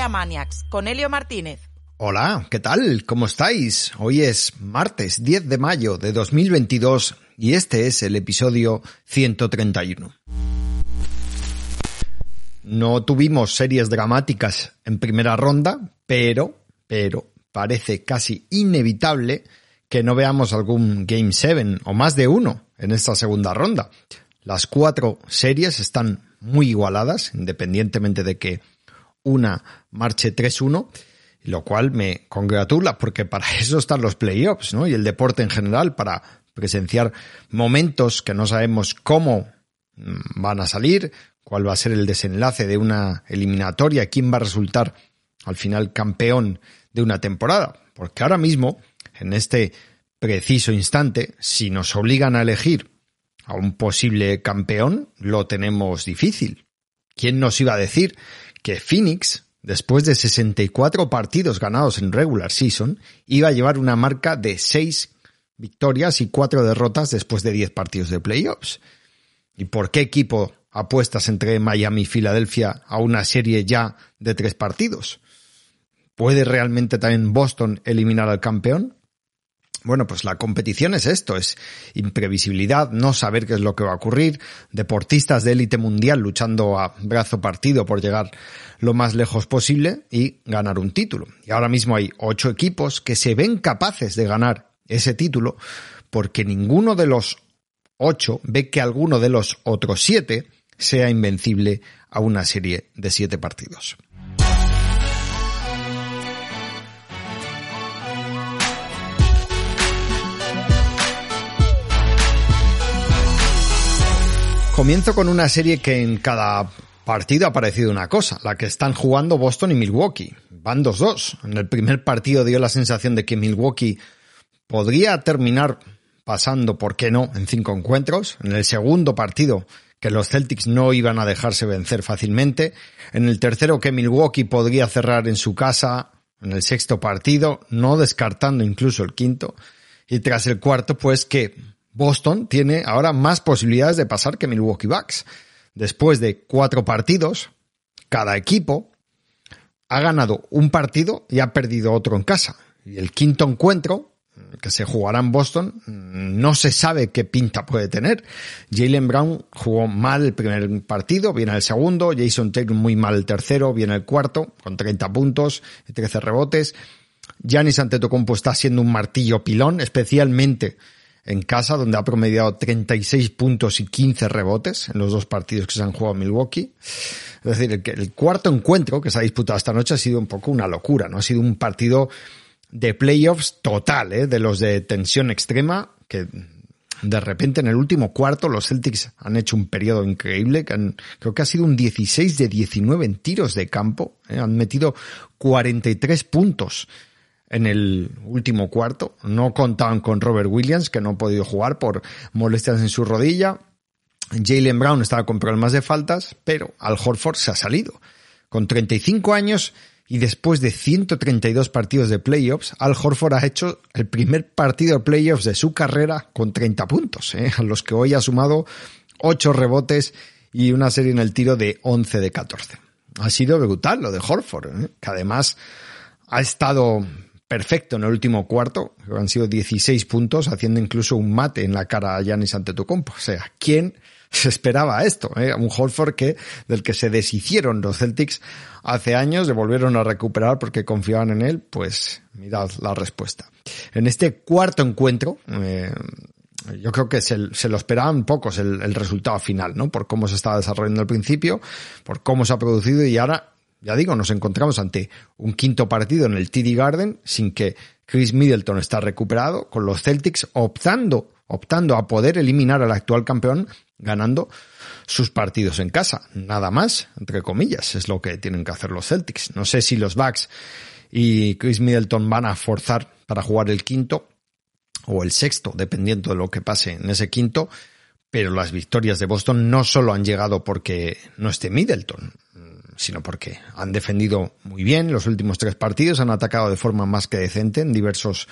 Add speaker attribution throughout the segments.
Speaker 1: de NBA Maniacs con Helio Martínez.
Speaker 2: Hola, ¿qué tal? ¿Cómo estáis? Hoy es martes 10 de mayo de 2022 y este es el episodio 131. No tuvimos series dramáticas en primera ronda, pero, pero, parece casi inevitable que no veamos algún Game 7 o más de uno en esta segunda ronda. Las cuatro series están muy igualadas, independientemente de que una marche 3-1, lo cual me congratula porque para eso están los playoffs, ¿no? Y el deporte en general, para presenciar momentos que no sabemos cómo mm, van a salir, cuál va a ser el desenlace de una eliminatoria, quién va a resultar al final campeón de una temporada. Porque ahora mismo, en este preciso instante, si nos obligan a elegir a un posible campeón, lo tenemos difícil. ¿Quién nos iba a decir que Phoenix, después de 64 partidos ganados en regular season, iba a llevar una marca de 6 victorias y 4 derrotas después de 10 partidos de playoffs? ¿Y por qué equipo apuestas entre Miami y Filadelfia a una serie ya de tres partidos? ¿Puede realmente también Boston eliminar al campeón? Bueno, pues la competición es esto, es imprevisibilidad, no saber qué es lo que va a ocurrir, deportistas de élite mundial luchando a brazo partido por llegar lo más lejos posible y ganar un título. Y ahora mismo hay ocho equipos que se ven capaces de ganar ese título porque ninguno de los ocho ve que alguno de los otros siete sea invencible a una serie de siete partidos. Comienzo con una serie que en cada partido ha parecido una cosa, la que están jugando Boston y Milwaukee. Van 2-2. En el primer partido dio la sensación de que Milwaukee podría terminar pasando, ¿por qué no?, en cinco encuentros. En el segundo partido, que los Celtics no iban a dejarse vencer fácilmente. En el tercero, que Milwaukee podría cerrar en su casa. En el sexto partido, no descartando incluso el quinto. Y tras el cuarto, pues que Boston tiene ahora más posibilidades de pasar que Milwaukee Bucks. Después de cuatro partidos, cada equipo ha ganado un partido y ha perdido otro en casa. Y el quinto encuentro, que se jugará en Boston, no se sabe qué pinta puede tener. Jalen Brown jugó mal el primer partido, viene el segundo. Jason Taylor muy mal el tercero, viene el cuarto, con 30 puntos y 13 rebotes. Giannis Antetokounmpo está siendo un martillo pilón, especialmente en casa, donde ha promediado 36 puntos y 15 rebotes en los dos partidos que se han jugado en Milwaukee. Es decir, el, el cuarto encuentro que se ha disputado esta noche ha sido un poco una locura, ¿no? Ha sido un partido de playoffs total, ¿eh? de los de tensión extrema, que de repente en el último cuarto los Celtics han hecho un periodo increíble, que han, creo que ha sido un 16 de 19 en tiros de campo, ¿eh? han metido 43 puntos en el último cuarto. No contaban con Robert Williams, que no ha podido jugar por molestias en su rodilla. Jalen Brown estaba con problemas de faltas, pero Al Horford se ha salido. Con 35 años y después de 132 partidos de playoffs, Al Horford ha hecho el primer partido de playoffs de su carrera con 30 puntos, ¿eh? a los que hoy ha sumado 8 rebotes y una serie en el tiro de 11 de 14. Ha sido brutal lo de Horford, ¿eh? que además ha estado perfecto en el último cuarto, han sido 16 puntos, haciendo incluso un mate en la cara a Giannis Antetokounmpo. O sea, ¿quién se esperaba esto, ¿eh? un Holford que, del que se deshicieron los Celtics hace años, le volvieron a recuperar porque confiaban en él, pues mirad la respuesta. En este cuarto encuentro, eh, yo creo que se, lo esperaban pocos el, el, resultado final, ¿no? Por cómo se estaba desarrollando al principio, por cómo se ha producido y ahora, ya digo, nos encontramos ante un quinto partido en el TD Garden sin que Chris Middleton está recuperado, con los Celtics optando, optando a poder eliminar al actual campeón ganando sus partidos en casa. Nada más, entre comillas, es lo que tienen que hacer los Celtics. No sé si los Bucks y Chris Middleton van a forzar para jugar el quinto o el sexto, dependiendo de lo que pase en ese quinto, pero las victorias de Boston no solo han llegado porque no esté Middleton, sino porque han defendido muy bien los últimos tres partidos, han atacado de forma más que decente en diversos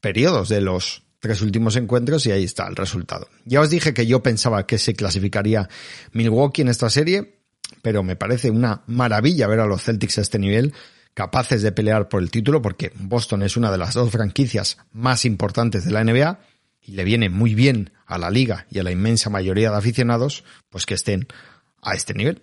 Speaker 2: periodos de los tres últimos encuentros y ahí está el resultado. Ya os dije que yo pensaba que se clasificaría Milwaukee en esta serie, pero me parece una maravilla ver a los Celtics a este nivel capaces de pelear por el título porque Boston es una de las dos franquicias más importantes de la NBA y le viene muy bien a la liga y a la inmensa mayoría de aficionados pues que estén a este nivel.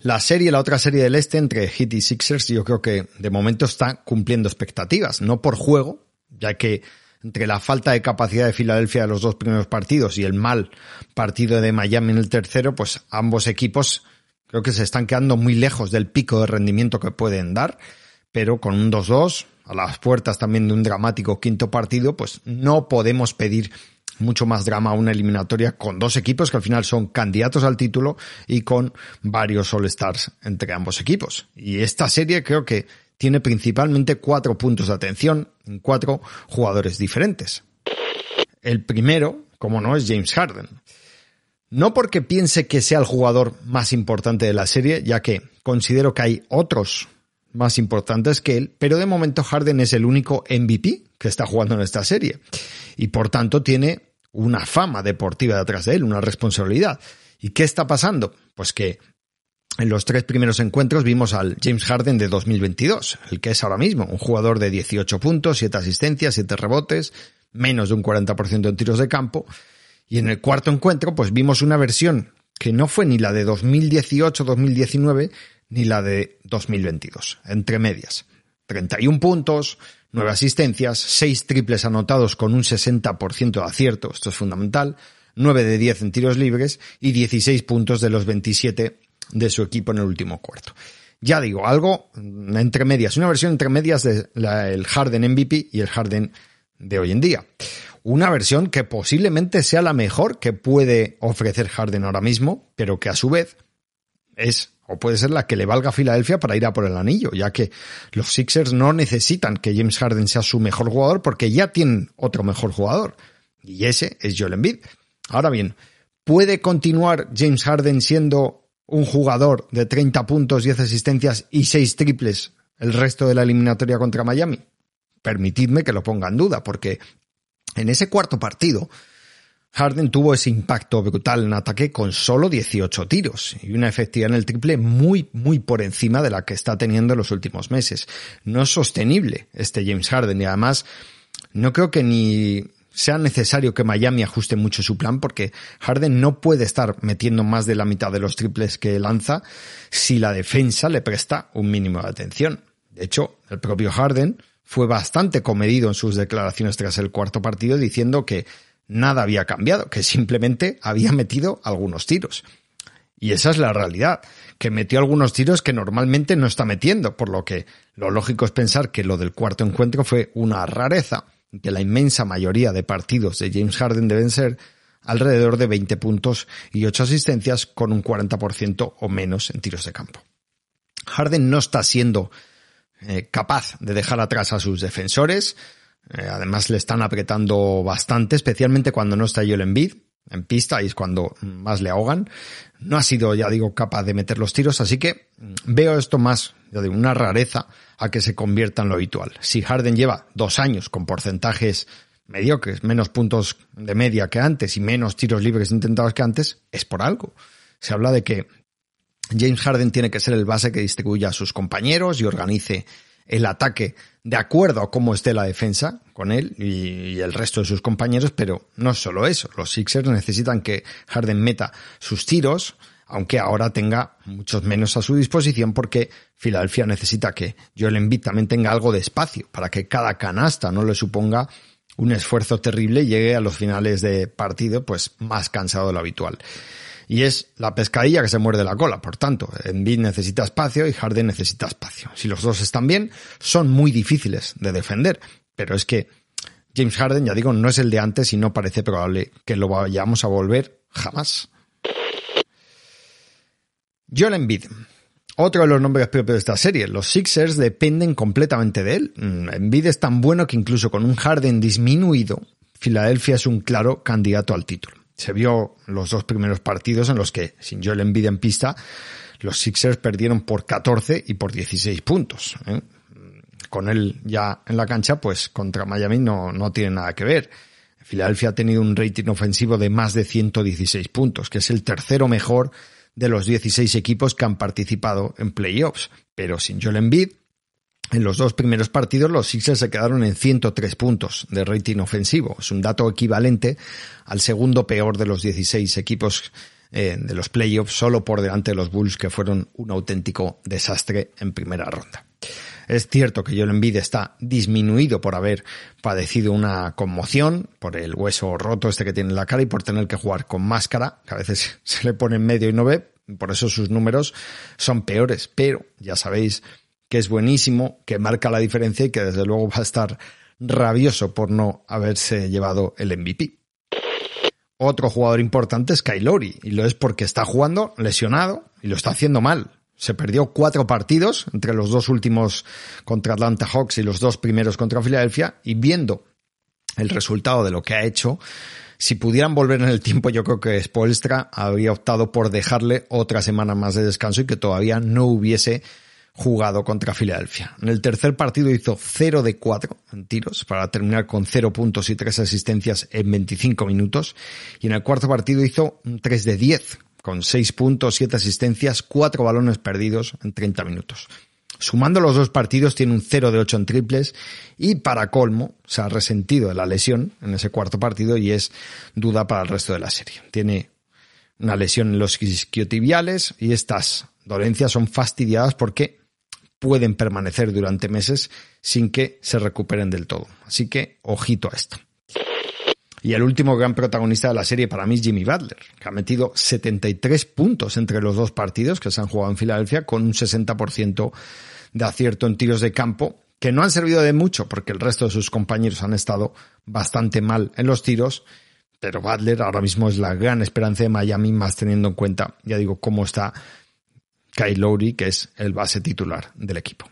Speaker 2: La serie, la otra serie del este entre Heat y Sixers, yo creo que de momento está cumpliendo expectativas, no por juego, ya que entre la falta de capacidad de Filadelfia de los dos primeros partidos y el mal partido de Miami en el tercero, pues ambos equipos creo que se están quedando muy lejos del pico de rendimiento que pueden dar, pero con un 2-2, a las puertas también de un dramático quinto partido, pues no podemos pedir mucho más drama una eliminatoria con dos equipos que al final son candidatos al título y con varios All-Stars entre ambos equipos. Y esta serie creo que tiene principalmente cuatro puntos de atención en cuatro jugadores diferentes. El primero, como no, es James Harden. No porque piense que sea el jugador más importante de la serie, ya que considero que hay otros más importantes que él, pero de momento Harden es el único MVP que está jugando en esta serie y por tanto tiene una fama deportiva detrás de él, una responsabilidad. ¿Y qué está pasando? Pues que en los tres primeros encuentros vimos al James Harden de 2022, el que es ahora mismo un jugador de 18 puntos, 7 asistencias, 7 rebotes, menos de un 40% en tiros de campo. Y en el cuarto encuentro, pues vimos una versión que no fue ni la de 2018-2019 ni la de 2022, entre medias. 31 puntos, 9 asistencias, 6 triples anotados con un 60% de acierto, esto es fundamental, 9 de 10 en tiros libres y 16 puntos de los 27 de su equipo en el último cuarto. Ya digo, algo entre medias, una versión entre medias del Harden MVP y el Harden de hoy en día. Una versión que posiblemente sea la mejor que puede ofrecer Harden ahora mismo, pero que a su vez es o puede ser la que le valga a Filadelfia para ir a por el anillo, ya que los Sixers no necesitan que James Harden sea su mejor jugador porque ya tienen otro mejor jugador. Y ese es Joel Embiid. Ahora bien, ¿puede continuar James Harden siendo un jugador de 30 puntos, 10 asistencias y 6 triples el resto de la eliminatoria contra Miami? Permitidme que lo ponga en duda, porque en ese cuarto partido, Harden tuvo ese impacto brutal en ataque con solo 18 tiros y una efectividad en el triple muy, muy por encima de la que está teniendo en los últimos meses. No es sostenible este James Harden y además no creo que ni sea necesario que Miami ajuste mucho su plan porque Harden no puede estar metiendo más de la mitad de los triples que lanza si la defensa le presta un mínimo de atención. De hecho, el propio Harden fue bastante comedido en sus declaraciones tras el cuarto partido diciendo que nada había cambiado, que simplemente había metido algunos tiros. Y esa es la realidad, que metió algunos tiros que normalmente no está metiendo, por lo que lo lógico es pensar que lo del cuarto encuentro fue una rareza que la inmensa mayoría de partidos de James Harden deben ser alrededor de 20 puntos y 8 asistencias con un 40% o menos en tiros de campo. Harden no está siendo eh, capaz de dejar atrás a sus defensores, eh, además le están apretando bastante, especialmente cuando no está Joel Embiid en pista y es cuando más le ahogan. No ha sido, ya digo, capaz de meter los tiros, así que veo esto más de una rareza a que se convierta en lo habitual. Si Harden lleva dos años con porcentajes mediocres, menos puntos de media que antes y menos tiros libres intentados que antes, es por algo. Se habla de que James Harden tiene que ser el base que distribuya a sus compañeros y organice el ataque de acuerdo a cómo esté la defensa con él y, el resto de sus compañeros, pero no solo eso. Los Sixers necesitan que Harden meta sus tiros, aunque ahora tenga muchos menos a su disposición porque Filadelfia necesita que Joel Embiid también tenga algo de espacio para que cada canasta no le suponga un esfuerzo terrible y llegue a los finales de partido pues más cansado de lo habitual y es la pescadilla que se muerde la cola. Por tanto, Embiid necesita espacio y Harden necesita espacio. Si los dos están bien, son muy difíciles de defender, pero es que James Harden, ya digo, no es el de antes y no parece probable que lo vayamos a volver jamás. Joel Embiid. Otro de los nombres propios de esta serie. Los Sixers dependen completamente de él. Mm, Embiid es tan bueno que incluso con un Harden disminuido, Filadelfia es un claro candidato al título se vio los dos primeros partidos en los que, sin Joel Embiid en pista, los Sixers perdieron por 14 y por 16 puntos. ¿eh? Con él ya en la cancha, pues contra Miami no, no tiene nada que ver. Filadelfia ha tenido un rating ofensivo de más de 116 puntos, que es el tercero mejor de los 16 equipos que han participado en playoffs. Pero sin Joel Embiid, en los dos primeros partidos los Sixers se quedaron en 103 puntos de rating ofensivo. Es un dato equivalente al segundo peor de los 16 equipos eh, de los playoffs, solo por delante de los Bulls que fueron un auténtico desastre en primera ronda. Es cierto que Joel Embiid está disminuido por haber padecido una conmoción, por el hueso roto este que tiene en la cara y por tener que jugar con máscara, que a veces se le pone en medio y no ve, por eso sus números son peores, pero ya sabéis que es buenísimo, que marca la diferencia y que desde luego va a estar rabioso por no haberse llevado el MVP. Otro jugador importante es Kylori, y lo es porque está jugando lesionado y lo está haciendo mal. Se perdió cuatro partidos entre los dos últimos contra Atlanta Hawks y los dos primeros contra Filadelfia, y viendo el resultado de lo que ha hecho, si pudieran volver en el tiempo, yo creo que Spoelstra habría optado por dejarle otra semana más de descanso y que todavía no hubiese jugado contra Filadelfia. En el tercer partido hizo 0 de 4 en tiros para terminar con 0 puntos y 3 asistencias en 25 minutos. Y en el cuarto partido hizo 3 de 10 con 6 puntos, 7 asistencias, 4 balones perdidos en 30 minutos. Sumando los dos partidos tiene un 0 de 8 en triples y para colmo se ha resentido de la lesión en ese cuarto partido y es duda para el resto de la serie. Tiene una lesión en los isquiotibiales y estas dolencias son fastidiadas porque pueden permanecer durante meses sin que se recuperen del todo. Así que ojito a esto. Y el último gran protagonista de la serie para mí es Jimmy Butler, que ha metido 73 puntos entre los dos partidos que se han jugado en Filadelfia con un 60% de acierto en tiros de campo, que no han servido de mucho porque el resto de sus compañeros han estado bastante mal en los tiros, pero Butler ahora mismo es la gran esperanza de Miami, más teniendo en cuenta, ya digo, cómo está Kyle Lowry, que es el base titular del equipo.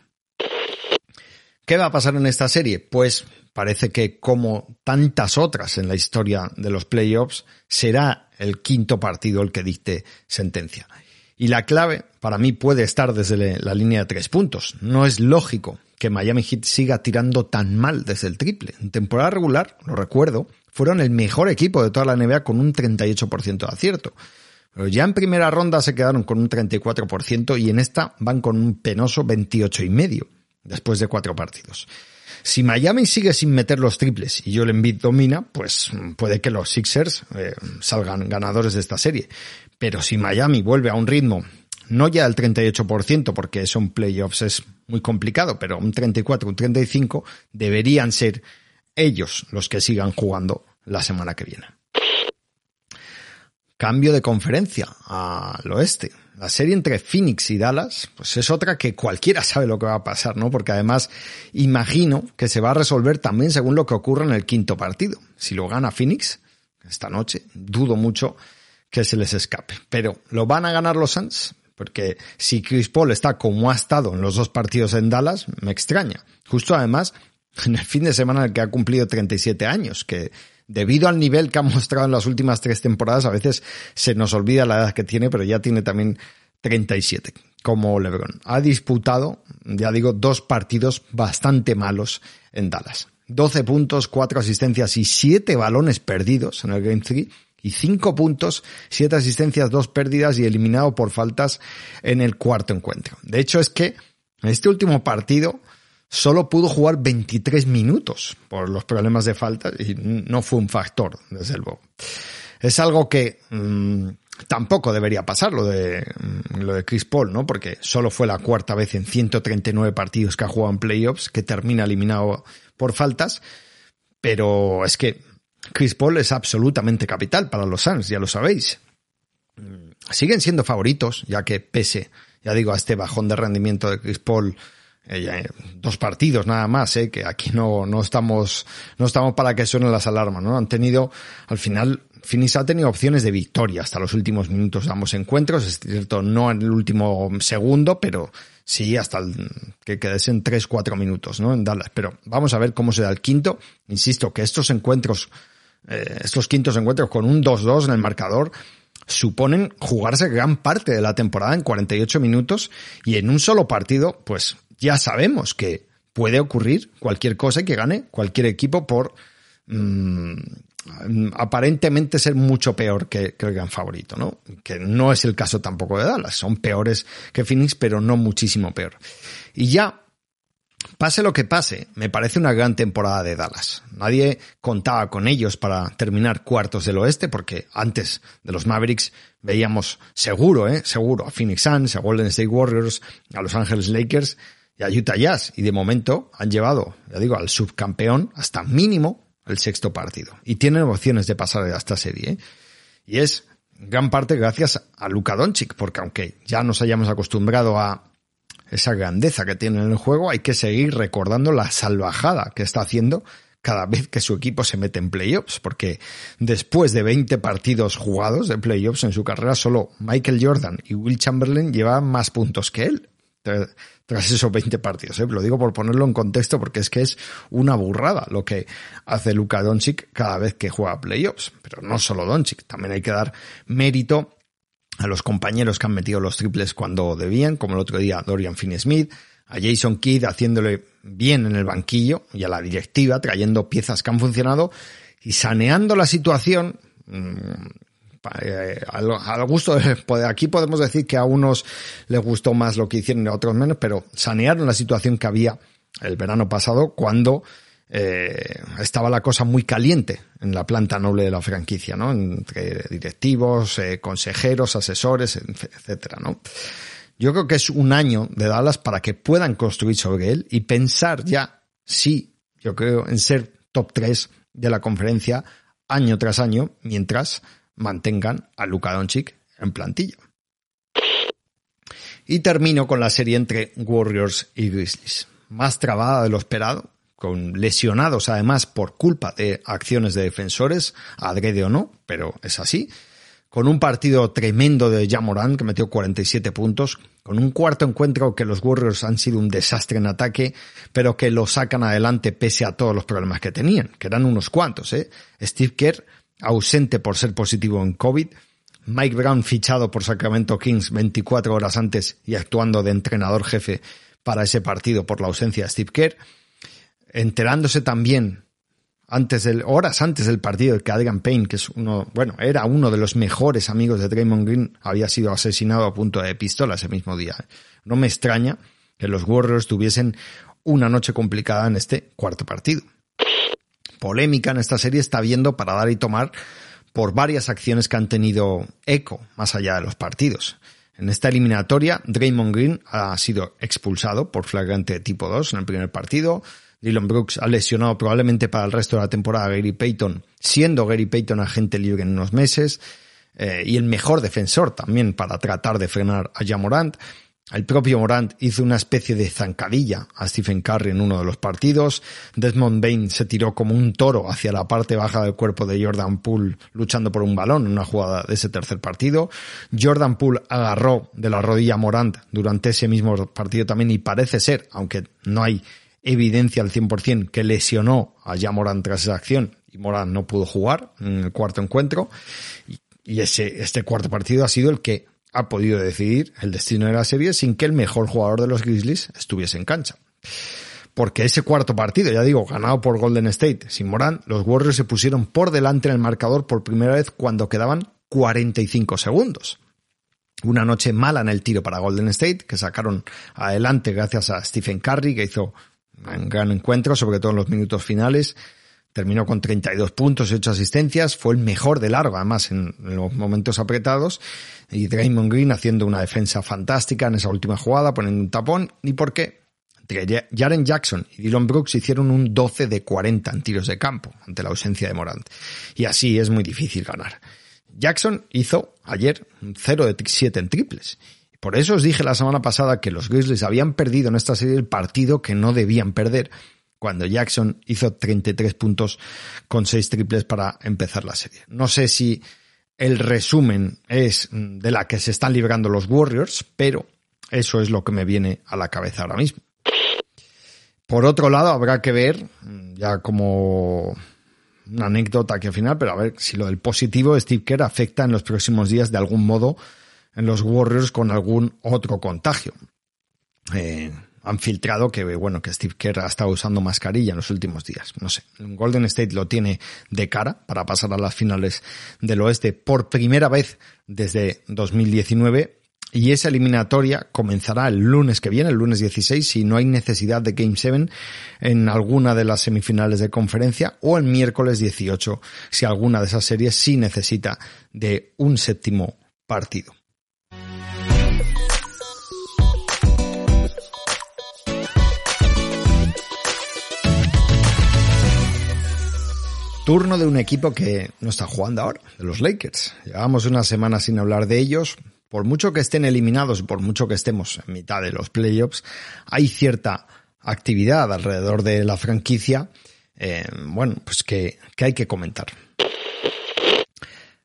Speaker 2: ¿Qué va a pasar en esta serie? Pues parece que como tantas otras en la historia de los playoffs, será el quinto partido el que dicte sentencia. Y la clave para mí puede estar desde la línea de tres puntos. No es lógico que Miami Heat siga tirando tan mal desde el triple. En temporada regular, lo recuerdo, fueron el mejor equipo de toda la NBA con un 38% de acierto. Ya en primera ronda se quedaron con un 34% y en esta van con un penoso 28,5% después de cuatro partidos. Si Miami sigue sin meter los triples y Joel Embiid domina, pues puede que los Sixers eh, salgan ganadores de esta serie. Pero si Miami vuelve a un ritmo, no ya del 38%, porque son playoffs es muy complicado, pero un 34, un 35, deberían ser ellos los que sigan jugando la semana que viene cambio de conferencia al oeste. La serie entre Phoenix y Dallas, pues es otra que cualquiera sabe lo que va a pasar, ¿no? Porque además imagino que se va a resolver también según lo que ocurra en el quinto partido. Si lo gana Phoenix esta noche, dudo mucho que se les escape. Pero ¿lo van a ganar los Suns? Porque si Chris Paul está como ha estado en los dos partidos en Dallas, me extraña. Justo además, en el fin de semana en el que ha cumplido 37 años, que debido al nivel que ha mostrado en las últimas tres temporadas, a veces se nos olvida la edad que tiene, pero ya tiene también 37, como LeBron. Ha disputado, ya digo, dos partidos bastante malos en Dallas. 12 puntos, 4 asistencias y 7 balones perdidos en el Game 3 y 5 puntos, 7 asistencias, 2 pérdidas y eliminado por faltas en el cuarto encuentro. De hecho es que en este último partido solo pudo jugar 23 minutos por los problemas de falta y no fue un factor, desde luego. Es algo que mm, tampoco debería pasar lo de, mm, lo de Chris Paul, ¿no? Porque solo fue la cuarta vez en 139 partidos que ha jugado en playoffs que termina eliminado por faltas. Pero es que Chris Paul es absolutamente capital para los Suns, ya lo sabéis. Mm, siguen siendo favoritos, ya que pese, ya digo, a este bajón de rendimiento de Chris Paul, dos partidos nada más, eh, que aquí no, no estamos, no estamos para que suenen las alarmas, ¿no? Han tenido, al final, Finis ha tenido opciones de victoria hasta los últimos minutos de ambos encuentros, es cierto, no en el último segundo, pero sí hasta el, que quedesen 3-4 minutos, ¿no? En Dallas. Pero vamos a ver cómo se da el quinto. Insisto que estos encuentros, eh, estos quintos encuentros con un 2-2 en el marcador, suponen jugarse gran parte de la temporada en 48 minutos y en un solo partido, pues ya sabemos que puede ocurrir cualquier cosa y que gane cualquier equipo por mmm, aparentemente ser mucho peor que, que, el gran favorito, ¿no? Que no es el caso tampoco de Dallas. Son peores que Phoenix, pero no muchísimo peor. Y ya, pase lo que pase, me parece una gran temporada de Dallas. Nadie contaba con ellos para terminar cuartos del oeste, porque antes de los Mavericks veíamos seguro, ¿eh? Seguro a Phoenix Suns, a Golden State Warriors, a Los Angeles Lakers y a Utah Jazz. Y de momento han llevado, ya digo, al subcampeón hasta mínimo el sexto partido. Y tienen opciones de pasar a esta serie. ¿eh? Y es gran parte gracias a Luka Doncic, porque aunque ya nos hayamos acostumbrado a esa grandeza que tiene en el juego, hay que seguir recordando la salvajada que está haciendo cada vez que su equipo se mete en playoffs, porque después de 20 partidos jugados de playoffs en su carrera, solo Michael Jordan y Will Chamberlain llevan más puntos que él tras esos 20 partidos. ¿eh? Lo digo por ponerlo en contexto porque es que es una burrada lo que hace Luka Doncic cada vez que juega playoffs. Pero no solo Doncic, también hay que dar mérito a los compañeros que han metido los triples cuando debían, como el otro día Dorian Finney-Smith, a Jason Kidd haciéndole bien en el banquillo y a la directiva trayendo piezas que han funcionado y saneando la situación mm, eh, al, gusto, pues aquí podemos decir que a unos les gustó más lo que hicieron y a otros menos, pero sanearon la situación que había el verano pasado cuando eh, estaba la cosa muy caliente en la planta noble de la franquicia, ¿no? Entre directivos, eh, consejeros, asesores, etcétera, ¿no? Yo creo que es un año de Dallas para que puedan construir sobre él y pensar ya, sí, yo creo, en ser top 3 de la conferencia año tras año, mientras mantengan a Luka Doncic en plantilla. Y termino con la serie entre Warriors y Grizzlies. Más trabada de lo esperado, con lesionados además por culpa de acciones de defensores, adrede o no, pero es así. Con un partido tremendo de Jamoran que metió 47 puntos, con un cuarto encuentro que los Warriors han sido un desastre en ataque, pero que lo sacan adelante pese a todos los problemas que tenían, que eran unos cuantos, ¿eh? Steve Kerr ausente por ser positivo en COVID, Mike Brown fichado por Sacramento Kings 24 horas antes y actuando de entrenador jefe para ese partido por la ausencia de Steve Kerr, enterándose también antes del, horas antes del partido que Adrian Payne, que es uno, bueno, era uno de los mejores amigos de Draymond Green, había sido asesinado a punto de pistola ese mismo día. No me extraña que los Warriors tuviesen una noche complicada en este cuarto partido polémica en esta serie está viendo para dar y tomar por varias acciones que han tenido eco más allá de los partidos. En esta eliminatoria, Draymond Green ha sido expulsado por flagrante tipo 2 en el primer partido. Dylan Brooks ha lesionado probablemente para el resto de la temporada Gary Payton, siendo Gary Payton agente libre en unos meses. Eh, y el mejor defensor también para tratar de frenar a Jamorant. El propio Morant hizo una especie de zancadilla a Stephen Curry en uno de los partidos. Desmond Bain se tiró como un toro hacia la parte baja del cuerpo de Jordan Poole luchando por un balón en una jugada de ese tercer partido. Jordan Poole agarró de la rodilla Morant durante ese mismo partido también y parece ser, aunque no hay evidencia al 100% que lesionó a ya Morant tras esa acción y Morant no pudo jugar en el cuarto encuentro. Y ese, este cuarto partido ha sido el que ha podido decidir el destino de la serie sin que el mejor jugador de los Grizzlies estuviese en cancha. Porque ese cuarto partido, ya digo, ganado por Golden State sin Morán, los Warriors se pusieron por delante en el marcador por primera vez cuando quedaban 45 segundos. Una noche mala en el tiro para Golden State, que sacaron adelante gracias a Stephen Curry, que hizo Un gran encuentro, sobre todo en los minutos finales. Terminó con 32 puntos y 8 asistencias. Fue el mejor de largo, además, en los momentos apretados. Y Draymond Green haciendo una defensa fantástica en esa última jugada, poniendo un tapón. ¿Y por qué? Entre Jaren Jackson y Dylan Brooks hicieron un 12 de 40 en tiros de campo ante la ausencia de Morant. Y así es muy difícil ganar. Jackson hizo ayer un 0 de 7 en triples. Por eso os dije la semana pasada que los Grizzlies habían perdido en esta serie el partido que no debían perder cuando Jackson hizo 33 puntos con 6 triples para empezar la serie. No sé si el resumen es de la que se están librando los Warriors, pero eso es lo que me viene a la cabeza ahora mismo. Por otro lado, habrá que ver, ya como una anécdota aquí al final, pero a ver si lo del positivo de Steve Kerr afecta en los próximos días de algún modo en los Warriors con algún otro contagio. Eh, han filtrado que, bueno, que Steve Kerr ha estado usando mascarilla en los últimos días. No sé, Golden State lo tiene de cara para pasar a las finales del oeste por primera vez desde 2019 y esa eliminatoria comenzará el lunes que viene, el lunes 16, si no hay necesidad de Game 7 en alguna de las semifinales de conferencia, o el miércoles 18, si alguna de esas series sí necesita de un séptimo partido. Turno de un equipo que no está jugando ahora, de los Lakers. Llevamos una semana sin hablar de ellos, por mucho que estén eliminados, por mucho que estemos en mitad de los playoffs, hay cierta actividad alrededor de la franquicia, eh, bueno, pues que, que hay que comentar.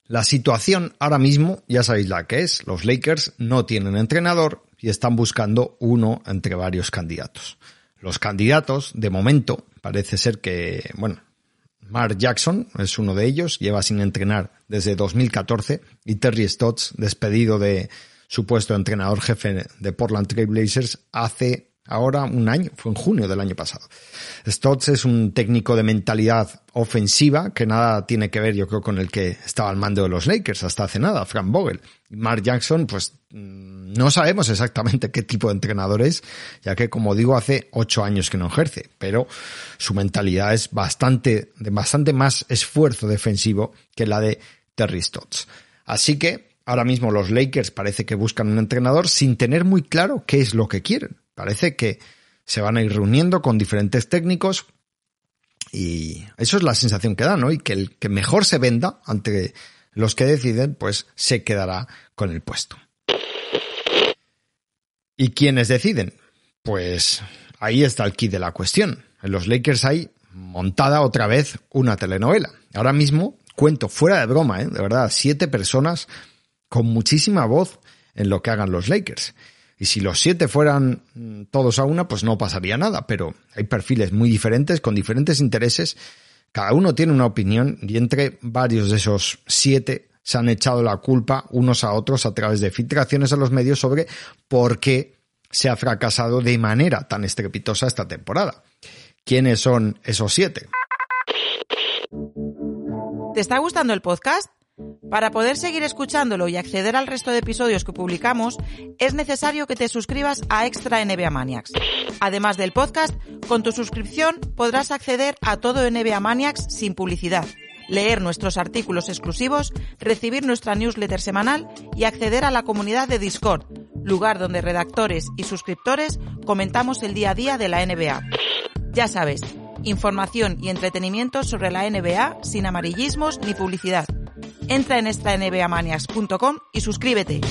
Speaker 2: La situación ahora mismo, ya sabéis la que es, los Lakers no tienen entrenador y están buscando uno entre varios candidatos. Los candidatos, de momento, parece ser que, bueno, Mark Jackson es uno de ellos, lleva sin entrenar desde 2014 y Terry Stotts, despedido de su puesto de entrenador jefe de Portland Trail Blazers hace ahora un año, fue en junio del año pasado. Stotts es un técnico de mentalidad ofensiva que nada tiene que ver, yo creo, con el que estaba al mando de los Lakers hasta hace nada, Frank Vogel. Mark Jackson, pues mm, no sabemos exactamente qué tipo de entrenador es, ya que, como digo, hace ocho años que no ejerce, pero su mentalidad es bastante, de bastante más esfuerzo defensivo que la de Terry Stotts. Así que, ahora mismo los Lakers parece que buscan un entrenador sin tener muy claro qué es lo que quieren. Parece que se van a ir reuniendo con diferentes técnicos y eso es la sensación que da, ¿no? Y que el que mejor se venda ante los que deciden, pues se quedará con el puesto. ¿Y quiénes deciden? Pues ahí está el kit de la cuestión. En los Lakers hay montada otra vez una telenovela. Ahora mismo cuento fuera de broma, ¿eh? de verdad, siete personas con muchísima voz en lo que hagan los Lakers. Y si los siete fueran mm, todos a una, pues no pasaría nada, pero hay perfiles muy diferentes, con diferentes intereses, cada uno tiene una opinión y entre varios de esos siete se han echado la culpa unos a otros a través de filtraciones a los medios sobre por qué se ha fracasado de manera tan estrepitosa esta temporada. ¿Quiénes son esos siete?
Speaker 1: ¿Te está gustando el podcast? Para poder seguir escuchándolo y acceder al resto de episodios que publicamos, es necesario que te suscribas a Extra NBA Maniacs. Además del podcast, con tu suscripción podrás acceder a todo NBA Maniacs sin publicidad, leer nuestros artículos exclusivos, recibir nuestra newsletter semanal y acceder a la comunidad de Discord, lugar donde redactores y suscriptores comentamos el día a día de la NBA. Ya sabes, información y entretenimiento sobre la NBA sin amarillismos ni publicidad Entra en esta nbamanias.com y suscríbete.